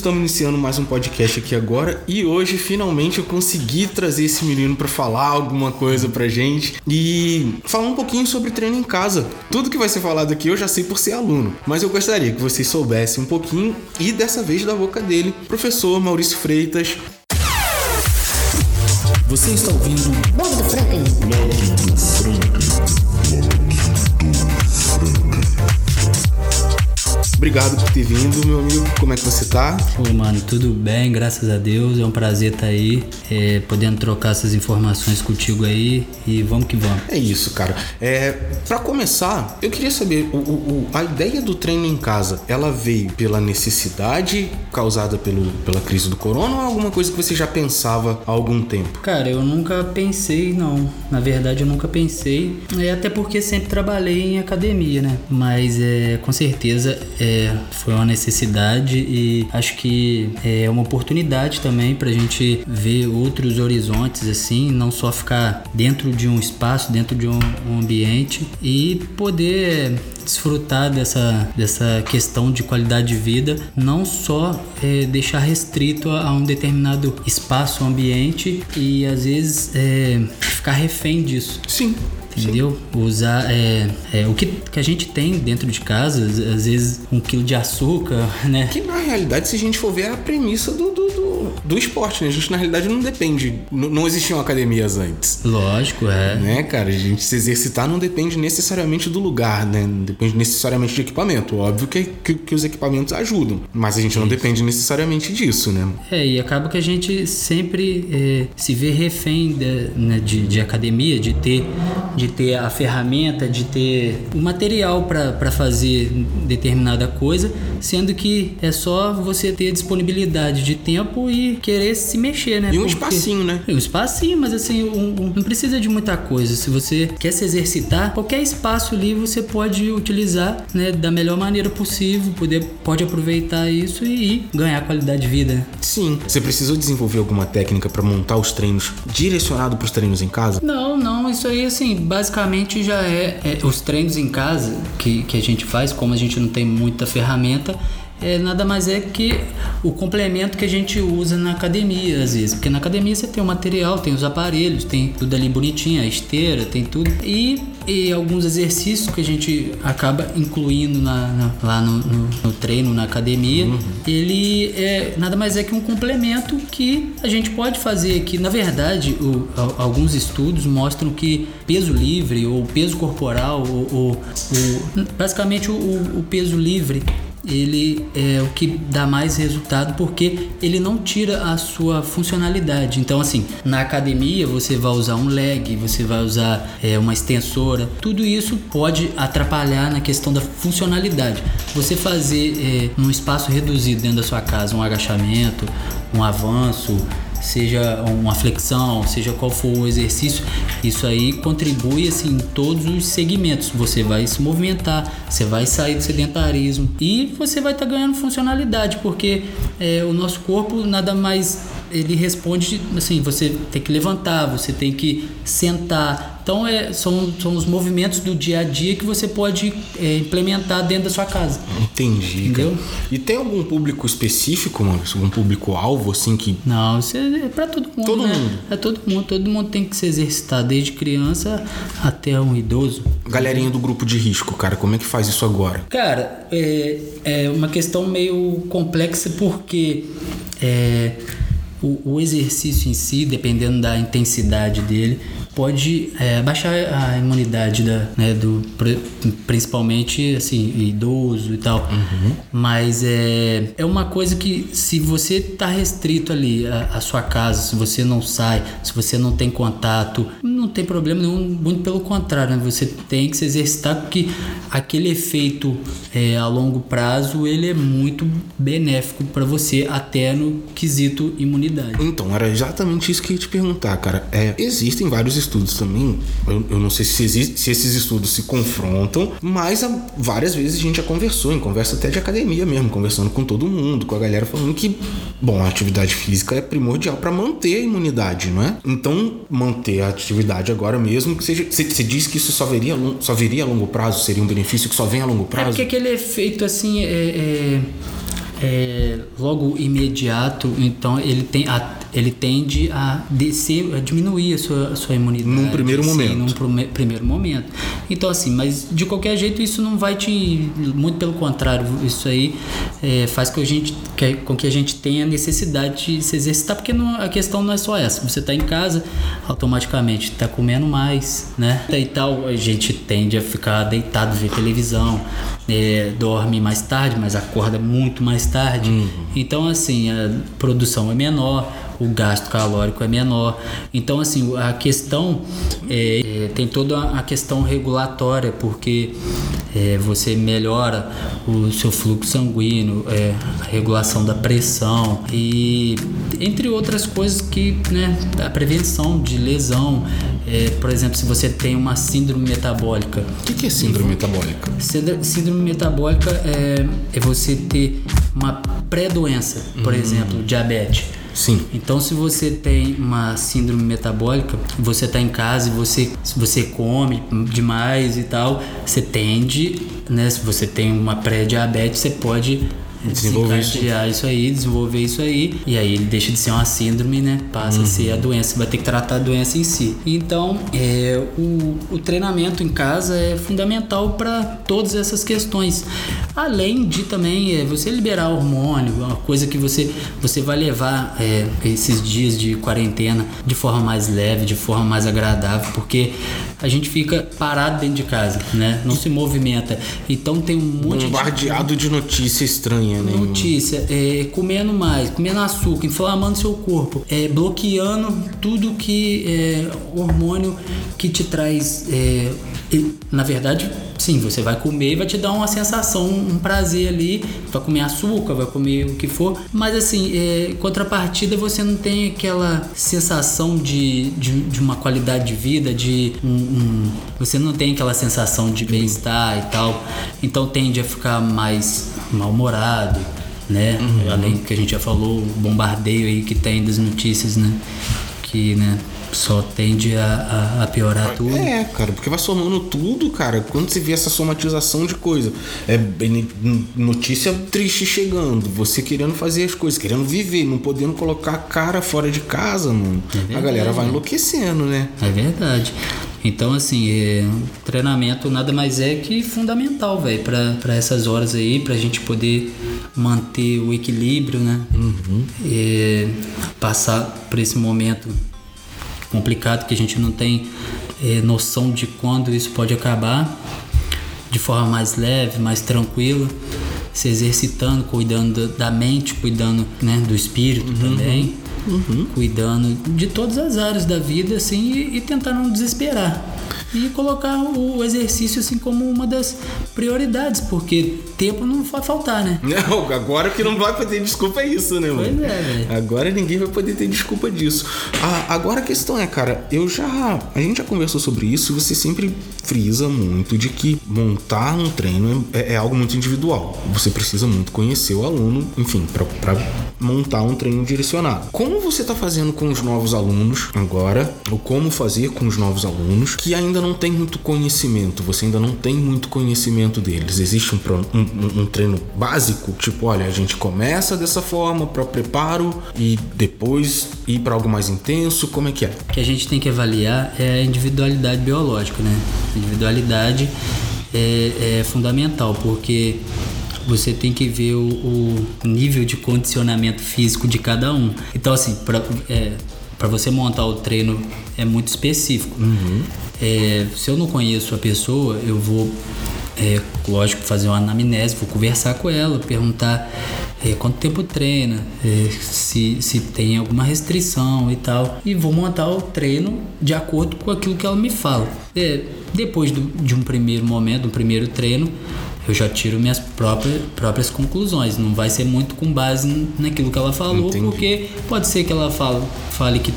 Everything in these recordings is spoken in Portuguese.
estamos iniciando mais um podcast aqui agora e hoje finalmente eu consegui trazer esse menino para falar alguma coisa pra gente e falar um pouquinho sobre treino em casa. Tudo que vai ser falado aqui eu já sei por ser aluno, mas eu gostaria que vocês soubessem um pouquinho e dessa vez da boca dele, professor Maurício Freitas. Você está ouvindo Blog do Franklin. Obrigado por ter vindo, meu amigo. Como é que você tá? Ô, mano, tudo bem, graças a Deus. É um prazer estar aí, é, podendo trocar essas informações contigo aí e vamos que vamos. É isso, cara. É, para começar, eu queria saber, o, o- o- a ideia do treino em casa, ela veio pela necessidade causada pelo, pela crise do corona ou é alguma coisa que você já pensava há algum tempo? Cara, eu nunca pensei, não. Na verdade, eu nunca pensei. É até porque sempre trabalhei em academia, né? Mas é, com certeza é, foi uma necessidade e acho que é uma oportunidade também pra gente ver outros horizontes, assim, não só ficar dentro de um espaço, dentro de um, um ambiente e poder desfrutar dessa, dessa questão de qualidade de vida, não só é, deixar restrito a, a um determinado espaço, ambiente e às vezes é, ficar refém disso. Sim. Entendeu? Usar é, é, o que, que a gente tem dentro de casa, às, vezes um quilo de açúcar, né? Que na realidade, se a gente for ver, é a premissa do, do, do, do esporte, né? A gente na realidade não depende. n- Não existiam academias antes. Lógico, é. Né, cara? A gente se exercitar não depende necessariamente do lugar, né? Não depende necessariamente de equipamento. Óbvio que, que, que os equipamentos ajudam, mas a gente não depende necessariamente disso, né? É, e acaba que a gente sempre é, se vê refém de, né, de, de academia, de ter, de ter a ferramenta, de ter o material para fazer determinada coisa, sendo que é só você ter disponibilidade de tempo e querer se mexer, né? E um Porque- espacinho, né? um espacinho, mas assim, um- um- não precisa de muita coisa. Se você quer se exercitar, qualquer espaço ali você pode utilizar né, da melhor maneira possível, poder, pode aproveitar isso e, e ganhar qualidade de vida. Sim. Você precisou desenvolver alguma técnica para montar os treinos direcionado para os treinos em casa? Não, não, isso aí assim, basicamente já é, é, os treinos em casa que, que a gente faz, como a gente não tem muita ferramenta, é nada mais é que o complemento que a gente usa na academia, às vezes. Porque na academia você tem o material, tem os aparelhos, tem tudo ali bonitinho, a esteira, tem tudo. E, e alguns exercícios que a gente acaba incluindo na, na- lá no, no- no treino, na academia, ele é nada mais é que um complemento que a gente pode fazer aqui. Na verdade, o- al- alguns estudos mostram que peso livre ou peso corporal, ou, ou- o- basicamente o, o peso livre ele é o que dá mais resultado porque ele não tira a sua funcionalidade. Então, assim, na academia você vai usar um leg, você vai usar é, uma extensora, tudo isso pode atrapalhar na questão da funcionalidade. Você fazer é, num espaço reduzido dentro da sua casa um agachamento, um avanço, seja uma flexão, seja qual for o exercício, isso aí contribui assim em todos os segmentos. Você vai se movimentar, você vai sair do sedentarismo e você vai estar ganhando funcionalidade, porque é, o nosso corpo nada mais ele responde assim, você tem que levantar, você tem que sentar. Então é, são, são os movimentos do dia a dia que você pode é, implementar dentro da sua casa. Entendi, Entendeu? cara. E tem algum público específico, mano? Algum público-alvo, assim, que Não, isso é pra todo mundo, Todo né? mundo. É todo mundo. Todo mundo tem que se exercitar, desde criança até um idoso. Galerinha do grupo de risco, cara, como é que faz isso agora? Cara, é, é uma questão meio complexa porque é, o, o exercício em si, dependendo da intensidade dele, pode é, baixar a imunidade da, né, do pri- principalmente assim idoso e tal. Mas é, é uma coisa que se você tá restrito ali a, a sua casa, se você não sai, se você não tem contato, não tem problema nenhum, muito pelo contrário, né? Você tem que se exercitar porque aquele efeito é, a longo prazo ele é muito benéfico para você até no quesito imunidade. Então, era exatamente isso que eu ia te perguntar, cara. É, existem vários estudos também, eu, eu não sei se, existe, se esses estudos se confrontam, mas várias vezes a gente já conversou, em conversa até de academia mesmo, conversando com todo mundo, com a galera falando que, bom, a atividade física é primordial para manter a imunidade, não é? Então, manter a atividade agora mesmo, que seja, você, você diz que isso só viria, só viria a longo prazo, seria um benefício que só vem a longo É prazo? porque aquele efeito assim é, é, é, logo imediato, então ele tem a, ele tende a descer, a diminuir a sua, a sua imunidade. Num primeiro sim, momento. Num prime- primeiro momento. Então, assim, mas de qualquer jeito isso não vai te. Muito pelo contrário, isso aí é, faz com, a gente, que- com que a gente tenha necessidade de se exercitar, porque não- a questão não é só essa. Você está em casa, automaticamente está comendo mais, né? E tal, a gente tende a ficar deitado, ver televisão, é, dorme mais tarde, mas acorda muito mais tarde. Então, assim, a produção é menor o gasto calórico é menor. Então, assim, a questão é, é, tem toda a questão regulatória, porque é, você melhora o seu fluxo sanguíneo, é, a regulação da pressão e entre outras coisas que, né, a prevenção de lesão, é, por exemplo, se você tem uma síndrome metabólica, O que, que é síndrome metabólica? Síndrome metabólica é, é você ter uma pré-doença, por exemplo, diabetes. Sim. Então, se você tem uma síndrome metabólica, você está em casa e você, você come demais e tal, você tende, né? Se você tem uma pré-diabetes, você pode Desenvolver isso. isso aí, desenvolver isso aí, e aí ele deixa de ser uma síndrome, né? Passa a ser a doença, você vai ter que tratar a doença em si. Então, é, o, o treinamento em casa é fundamental para todas essas questões. Além de também é, você liberar hormônio, uma coisa que você, você vai levar é, esses dias de quarentena de forma mais leve, de forma mais agradável, porque a gente fica parado dentro de casa, né? Não se movimenta. Então tem um monte de Bombardeado de notícia estranha, né? Notícia, é, comendo mais, comendo açúcar, inflamando seu corpo, é, bloqueando tudo que é hormônio que te traz. é, na verdade, sim, você vai comer e vai te dar uma sensação, um prazer ali. Vai comer açúcar, vai comer o que for, mas assim, é, em contrapartida, você não tem aquela sensação de, de, de uma qualidade de vida, de um, um- você não tem aquela sensação de bem-estar e tal. Então tende a ficar mais mal-humorado, né? Além do que a gente já falou, o bombardeio aí que tem das notícias, né? Que, né, só tende a, a- a piorar tudo. É, cara, porque vai somando tudo, cara. Quando você vê essa somatização de coisa, é notícia triste chegando, você querendo fazer as coisas, querendo viver, não podendo colocar a cara fora de casa, mano. a galera vai enlouquecendo, né? É verdade. Então, assim, é, treinamento nada mais é que fundamental, velho, para essas horas aí, pra gente poder manter o equilíbrio, né? É, passar por esse momento complicado que a gente não tem é, noção de quando isso pode acabar, de forma mais leve, mais tranquila, se exercitando, cuidando da mente, cuidando né, do espírito também, cuidando de todas as áreas da vida, assim, e, e tentar não desesperar. E colocar o exercício assim como uma das prioridades, porque tempo não vai faltar, né? Não, agora que não vai poder desculpa é isso, né, mano? Pois é, velho. Agora ninguém vai poder ter desculpa disso. Ah, agora a questão é, cara, eu já. A gente já conversou sobre isso e você sempre frisa muito de que montar um treino é, é algo muito individual. Você precisa muito conhecer o aluno, enfim, pra montar um treino direcionado. Como você tá fazendo com os novos alunos agora, ou como fazer com os novos alunos que ainda não tem muito conhecimento, você ainda não tem muito conhecimento deles? Existe um, um- um- treino básico? Tipo, olha, a gente começa dessa forma para preparo e depois ir para algo mais intenso? Como é que é? O que a gente tem que avaliar é a individualidade biológica, né? A individualidade é, é fundamental, porque você tem que ver o, o nível de condicionamento físico de cada um. Então, assim, para é, você montar o treino é muito específico. É, se eu não conheço a pessoa, eu vou é, lógico, fazer uma anamnese, vou conversar com ela, perguntar é, quanto tempo treina, é, se, se tem alguma restrição e tal. E vou montar o treino de acordo com aquilo que ela me fala. É, depois do- de um primeiro momento, um primeiro treino, eu já tiro minhas próprias, próprias conclusões. Não vai ser muito com base naquilo que ela falou, Entendi. porque pode ser que ela fala, fale que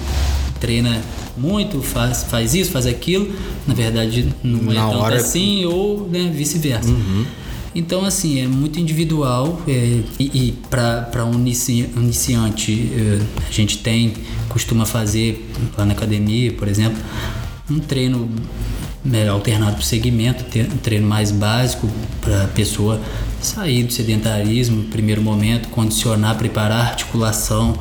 treina muito, faz, faz isso, faz aquilo. Na verdade, não é Na tanto hora- assim, ou né, vice-versa. Uhum. Então, assim, é muito individual é, e, e para um inici- iniciante, é, a gente tem, costuma fazer lá na academia, por exemplo, um treino né, alternado por segmento, um treino mais básico para a pessoa sair do sedentarismo no primeiro momento, condicionar, preparar a articulação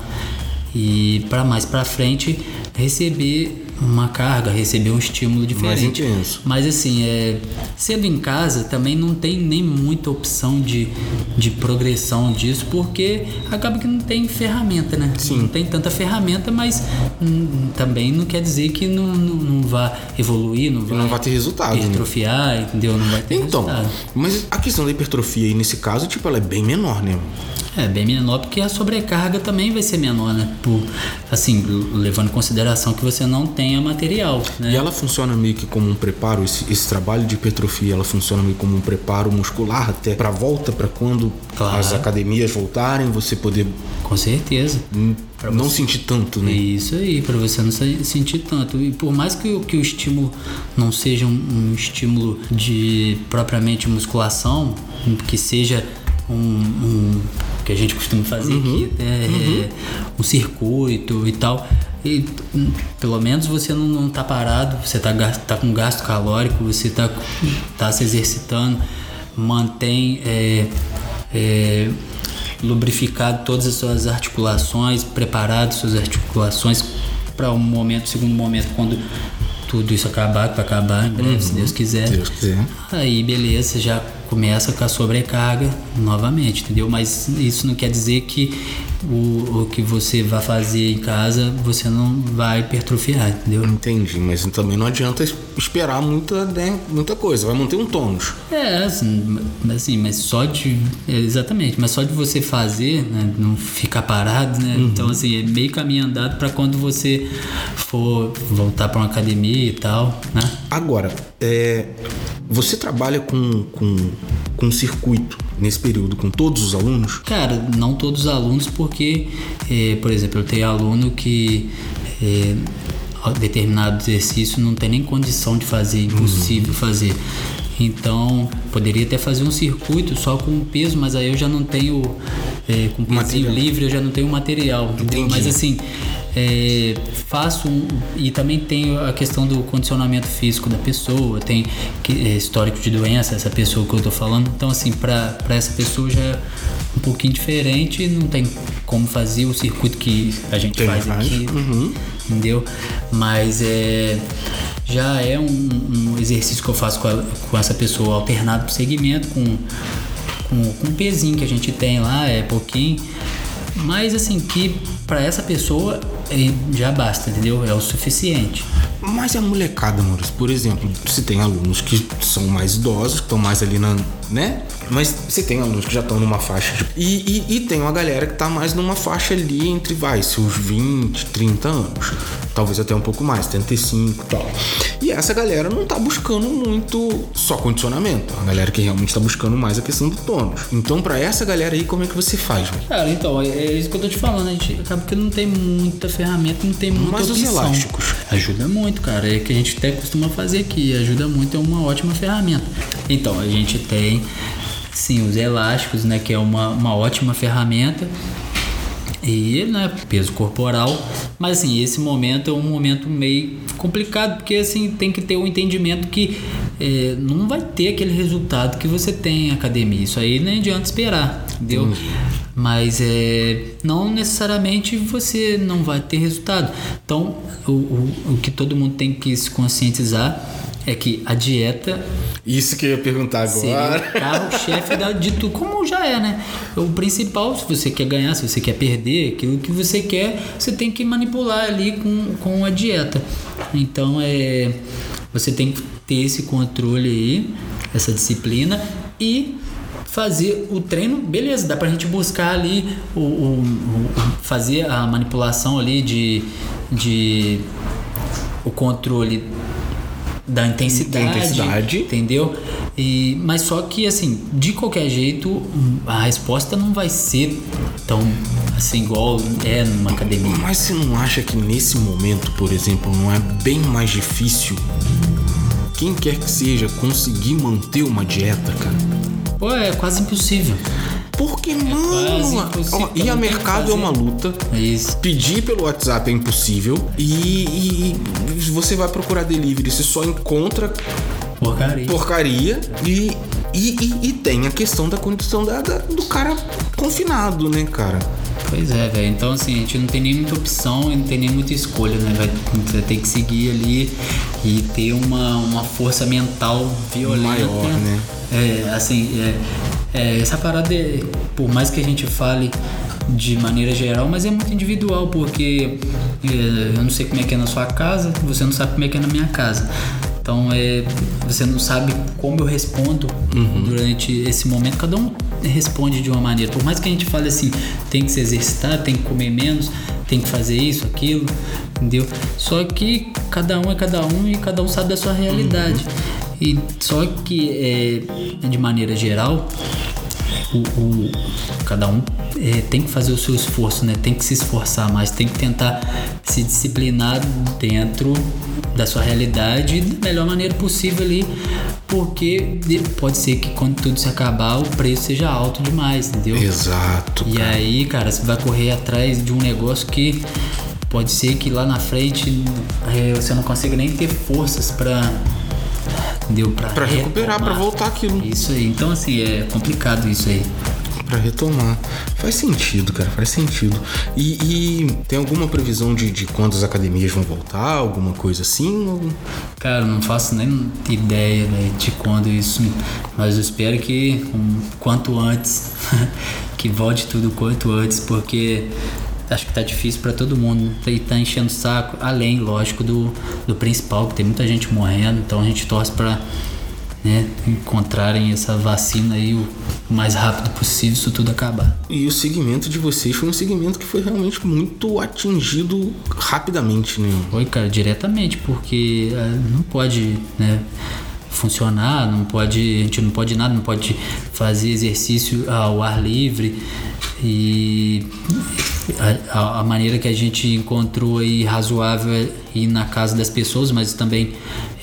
e para mais para frente receber uma carga, receber um estímulo diferente. Mais intenso. Mas assim, é, sendo em casa também não tem nem muita opção de, de progressão disso, porque acaba que não tem ferramenta, né? Sim. Não tem tanta ferramenta, mas hum, também não quer dizer que não, não, não vá evoluir, não vai, não vai ter resultado. Né? Hipertrofiar, entendeu? Não vai ter então, resultado. Mas a questão da hipertrofia aí nesse caso, tipo, ela é bem menor, né? É, bem menor porque a sobrecarga também vai ser menor, né? Por, assim, levando em consideração que você não tenha material, né? E ela funciona meio que como um preparo, esse, esse trabalho de hipertrofia, ela funciona meio como um preparo muscular até para volta, para quando Claro. as academias voltarem, você poder Com certeza. hum, não sentir tanto, né? Isso aí, para você não se- sentir tanto. E por mais que, o- que o estímulo não seja um, um estímulo de propriamente musculação, que seja um, um- que a gente costuma fazer aqui, é, um circuito e tal. E hum, pelo menos você não, não tá parado, você tá, tá com gasto calórico, você tá, tá se exercitando, mantém é, é, lubrificado todas as suas articulações, preparado suas articulações para um momento, segundo momento, quando tudo isso acabar, que vai acabar em breve, se Deus quiser. Se Deus quiser. Aí beleza, já começa com a sobrecarga novamente, entendeu? Mas isso não quer dizer que o, o que você vai fazer em casa você não vai hipertrofiar, entendeu? Entendi, mas também não adianta es- esperar muita, né, muita coisa, vai manter um tônus. É, assim, mas assim, mas só de. é, Exatamente, mas só de você fazer, né, não ficar parado, né? Então, assim, é meio caminho andado para quando você for voltar para uma academia e tal, né? Agora, é, você trabalha com, com, com circuito nesse período com todos os alunos? Cara, não todos os alunos, porque, eh, por exemplo, eu tenho aluno que eh, determinado exercício não tem nem condição de fazer, impossível fazer. Então, poderia até fazer um circuito só com peso, mas aí eu já não tenho, eh, com Material. livre, eu já não tenho material. Entendi. Mas assim, é, faço um, e também tenho a questão do condicionamento físico da pessoa, tem é, histórico de doença, essa pessoa que eu tô falando. Então, assim, para essa pessoa já é um pouquinho diferente, não tem como fazer o circuito que a gente Tem, faz aqui, Uhum. entendeu? Mas é já é um, um exercício que eu faço com, a- com essa pessoa alternado por segmento, com, com, com o pezinho que a gente tem lá, é pouquinho. Mas assim, que para essa pessoa é, já basta, entendeu? É o suficiente. Mas a molecada, Maurício, por exemplo, você tem alunos que são mais idosos, que estão mais ali na. né? Mas você tem alunos que já estão numa faixa de. E, e, e tem uma galera que tá mais numa faixa ali entre, vai, seus 20, 30 anos. Talvez até um pouco mais, 35 e tal. E essa galera não tá buscando muito só condicionamento. A galera que realmente tá buscando mais a questão do tônus. Então, pra essa galera aí, como é que você faz, velho? Cara, então, é, é isso que eu tô te falando. A gente acaba que não tem muita ferramenta, não tem muita Mas os opção. elásticos? Ajuda muito, cara. É que a gente até costuma fazer aqui. Ajuda muito, é uma ótima ferramenta. Então, a gente tem, sim, os elásticos, né? Que é uma, uma ótima ferramenta. E, né, peso corporal. Mas, assim, esse momento é um momento meio complicado, porque, assim, tem que ter o entendimento que é, não vai ter aquele resultado que você tem em academia. Isso aí nem adianta esperar, entendeu? Mas é, não necessariamente você não vai ter resultado. Então, o, o, o que todo mundo tem que se conscientizar é que a dieta Isso que eu ia perguntar agora. o carro-chefe da- de tudo, como já é, né? O principal, se você quer ganhar, se você quer perder, aquilo que você quer, você tem que manipular ali com, com a dieta. Então, é, você tem que ter esse controle aí, essa disciplina e fazer o treino, beleza, dá pra gente buscar ali o, o- o- fazer a manipulação ali de, de o controle da intensidade, Da intensidade. entendeu? E, mas só que assim, de qualquer jeito, a resposta não vai ser tão assim igual é numa academia. Mas você não acha que nesse momento, por exemplo, não é bem mais difícil quem quer que seja conseguir manter uma dieta, cara? Pô, é quase impossível. Porque, mano, ó, ir a mercado é uma luta. Isso. Pedir pelo WhatsApp é impossível. E, e você vai procurar delivery, você só encontra Porcaria. porcaria. E, e, e, e tem a questão da condição da, da- do cara confinado, né, cara? Pois é, velho. Então, assim, a gente não tem nem muita opção e não tem nem muita escolha, né? Vai, ter que seguir ali e ter uma, uma força mental violenta. Maior, né? É, assim, é, é, essa parada, é, por mais que a gente fale de maneira geral, mas é muito individual, porque é, eu não sei como é que é na sua casa, você não sabe como é que é na minha casa. Então, é, você não sabe como eu respondo durante esse momento. Cada um responde de uma maneira. Por mais que a gente fale assim, tem que se exercitar, tem que comer menos, tem que fazer isso, aquilo, entendeu? Só que cada um é cada um e cada um sabe da sua realidade. E só que é, de maneira geral, o, o- cada um é, tem que fazer o seu esforço, né? Tem que se esforçar mais, tem que tentar se disciplinar dentro da sua realidade da melhor maneira possível ali, porque de- pode ser que quando tudo se acabar o preço seja alto demais, entendeu? Exato. E aí, cara, você vai correr atrás de um negócio que pode ser que lá na frente é, você não consiga nem ter forças pra. Entendeu? Pra, Pra recuperar, pra retomar. voltar aquilo. Isso aí. Então, assim, é complicado isso aí. Pra retomar. Faz sentido, cara, faz sentido. E, e tem alguma previsão de, de quando as academias vão voltar? Alguma coisa assim? Ou- Cara, não faço nem ideia né, de quando isso. Mas eu espero que um, quanto antes. que volte tudo quanto antes, porque acho que tá difícil pra todo mundo. E tá enchendo o saco, além, lógico, do, do principal, que tem muita gente morrendo, então a gente torce pra né, encontrarem essa vacina aí o mais rápido possível, isso tudo acabar. E o segmento de vocês foi um segmento que foi realmente muito atingido rapidamente, né? Foi, cara, diretamente, porque eh, não pode, né, funcionar, não pode, a gente não pode nada, não pode fazer exercício ao ar livre e a, a- maneira que a gente encontrou aí razoável é ir na casa das pessoas, mas também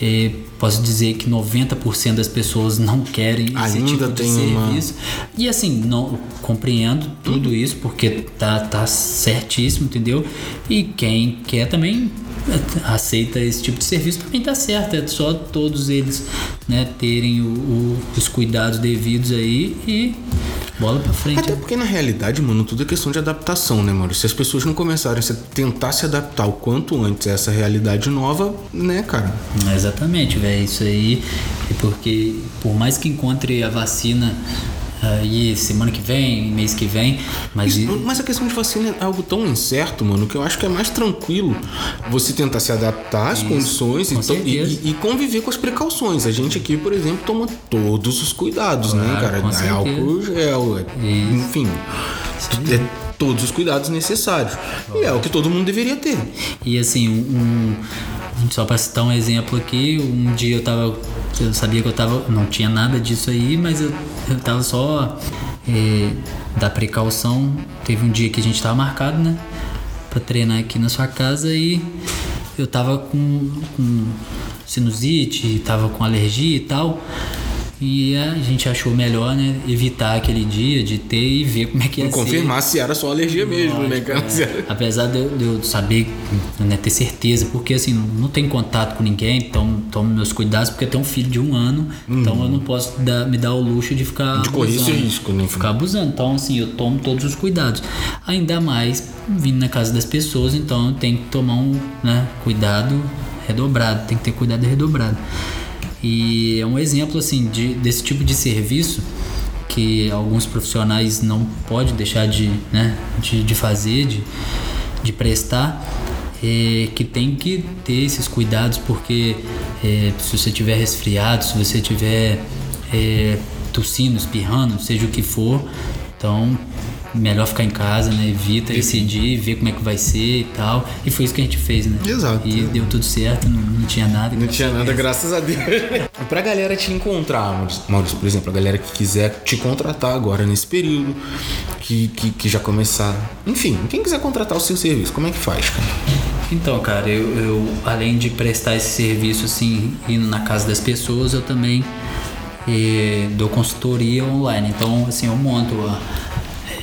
eh, posso dizer que 90% das pessoas não querem esse Ainda tipo de tem uma- serviço. E assim, não compreendo tudo isso porque tá, tá certíssimo, entendeu? E quem quer também aceita esse tipo de serviço também tá certo. É só todos eles né, terem o- o- os cuidados devidos aí e bola pra frente. Até porque na realidade, mano, tudo é questão de adaptação, né, mano? Se as pessoas não começarem a tentar se adaptar o quanto antes a essa realidade nova, né, cara? Exatamente, velho. Isso aí é porque por mais que encontre a vacina aí semana que vem, mês que vem, mas e- Mas a questão de vacina é algo tão incerto, mano, que eu acho que é mais tranquilo você tentar se adaptar às condições e, com e- e- e conviver com as precauções. A gente aqui, por exemplo, toma todos os cuidados, né, Claro, cara? com É álcool gel, é- enfim. É todos os cuidados necessários. E é o que todo mundo deveria ter. E assim, um- só para citar um exemplo aqui, um dia eu tava. Eu sabia que eu tava. Não tinha nada disso aí, mas eu, eu tava só eh, da precaução. Teve um dia que a gente tava marcado, né? Pra treinar aqui na sua casa e eu tava com, com sinusite, tava com alergia e tal. E a gente achou melhor, né? Evitar aquele dia de ter e ver como é que ia ser. Confirmar se era só alergia mesmo, né, cara? Era- Apesar de eu, de eu saber, né, ter certeza, porque assim, não tem contato com ninguém, então tomo meus cuidados, porque eu tenho um filho de um ano, então eu não posso dar- me dar o luxo de ficar Uhum. De correr esse risco, né? Ficar abusando. Então, assim, eu tomo todos os cuidados. Ainda mais vindo na casa das pessoas, então eu tenho que tomar um né, cuidado redobrado, tem que ter cuidado redobrado. E é um exemplo assim de, desse tipo de serviço que alguns profissionais não podem deixar de, né, de, de fazer, de, de prestar, é, que tem que ter esses cuidados porque é, se você tiver resfriado, se você tiver é, tossindo, espirrando, seja o que for, então melhor ficar em casa, né? Evita decidir, ver como é que vai ser e tal. E foi isso que a gente fez, né? Exato. E deu tudo certo, não, não tinha nada. Não tinha nada, graças a Deus. pra galera te encontrar, Maurício, por exemplo, a galera que quiser te contratar agora nesse período, que, que, que já começar. Enfim, quem quiser contratar o seu serviço, como é que faz, cara? Então, cara, eu, eu, além de prestar esse serviço assim, indo na casa das pessoas, eu também e dou consultoria online. Então, assim, eu monto.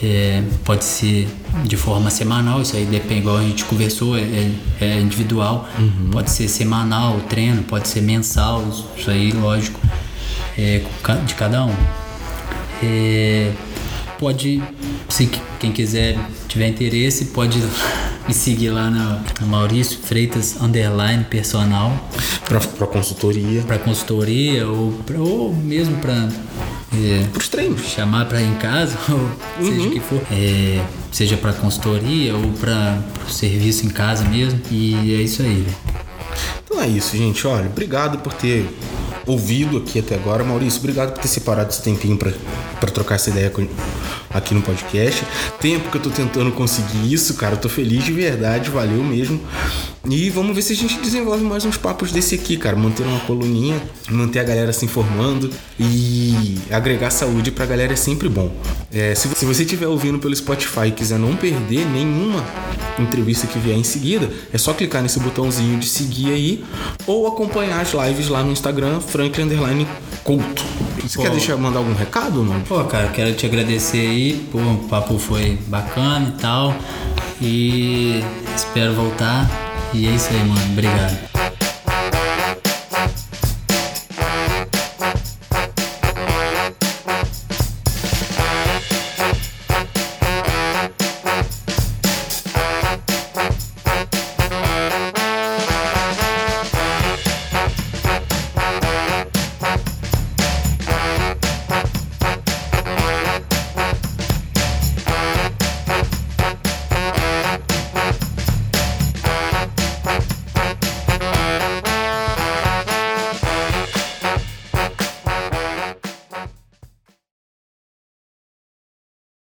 É, pode ser de forma semanal, isso aí depende, igual a gente conversou, é, é individual. Uhum. Pode ser semanal, treino, pode ser mensal, isso aí, lógico, é de cada um. É, pode, se quem quiser tiver interesse, pode me seguir lá na, na Maurício Freitas Underline Personal. Para consultoria. Para consultoria ou, pra, ou mesmo para é, os treinos. Chamar para em casa, ou uhum. seja o que for. É, seja para consultoria ou para serviço em casa mesmo. E é isso aí, Então é isso, gente. Olha, obrigado por ter ouvido aqui até agora. Maurício, obrigado por ter separado esse tempinho para trocar essa ideia com, aqui no podcast. Tempo que eu tô tentando conseguir isso, cara. Eu tô feliz de verdade, valeu mesmo. E vamos ver se a gente desenvolve mais uns papos desse aqui, cara. Manter uma coluninha, manter a galera se informando e agregar saúde pra galera é sempre bom. É, se, se você estiver ouvindo pelo Spotify e quiser não perder nenhuma entrevista que vier em seguida, é só clicar nesse botãozinho de seguir aí ou acompanhar as lives lá no Instagram, Franklin Couto. Você Pô. quer deixar mandar algum recado, mano? Pô, cara, quero te agradecer aí. Pô, o papo foi bacana e tal. E espero voltar. E é isso aí, mano. Obrigado.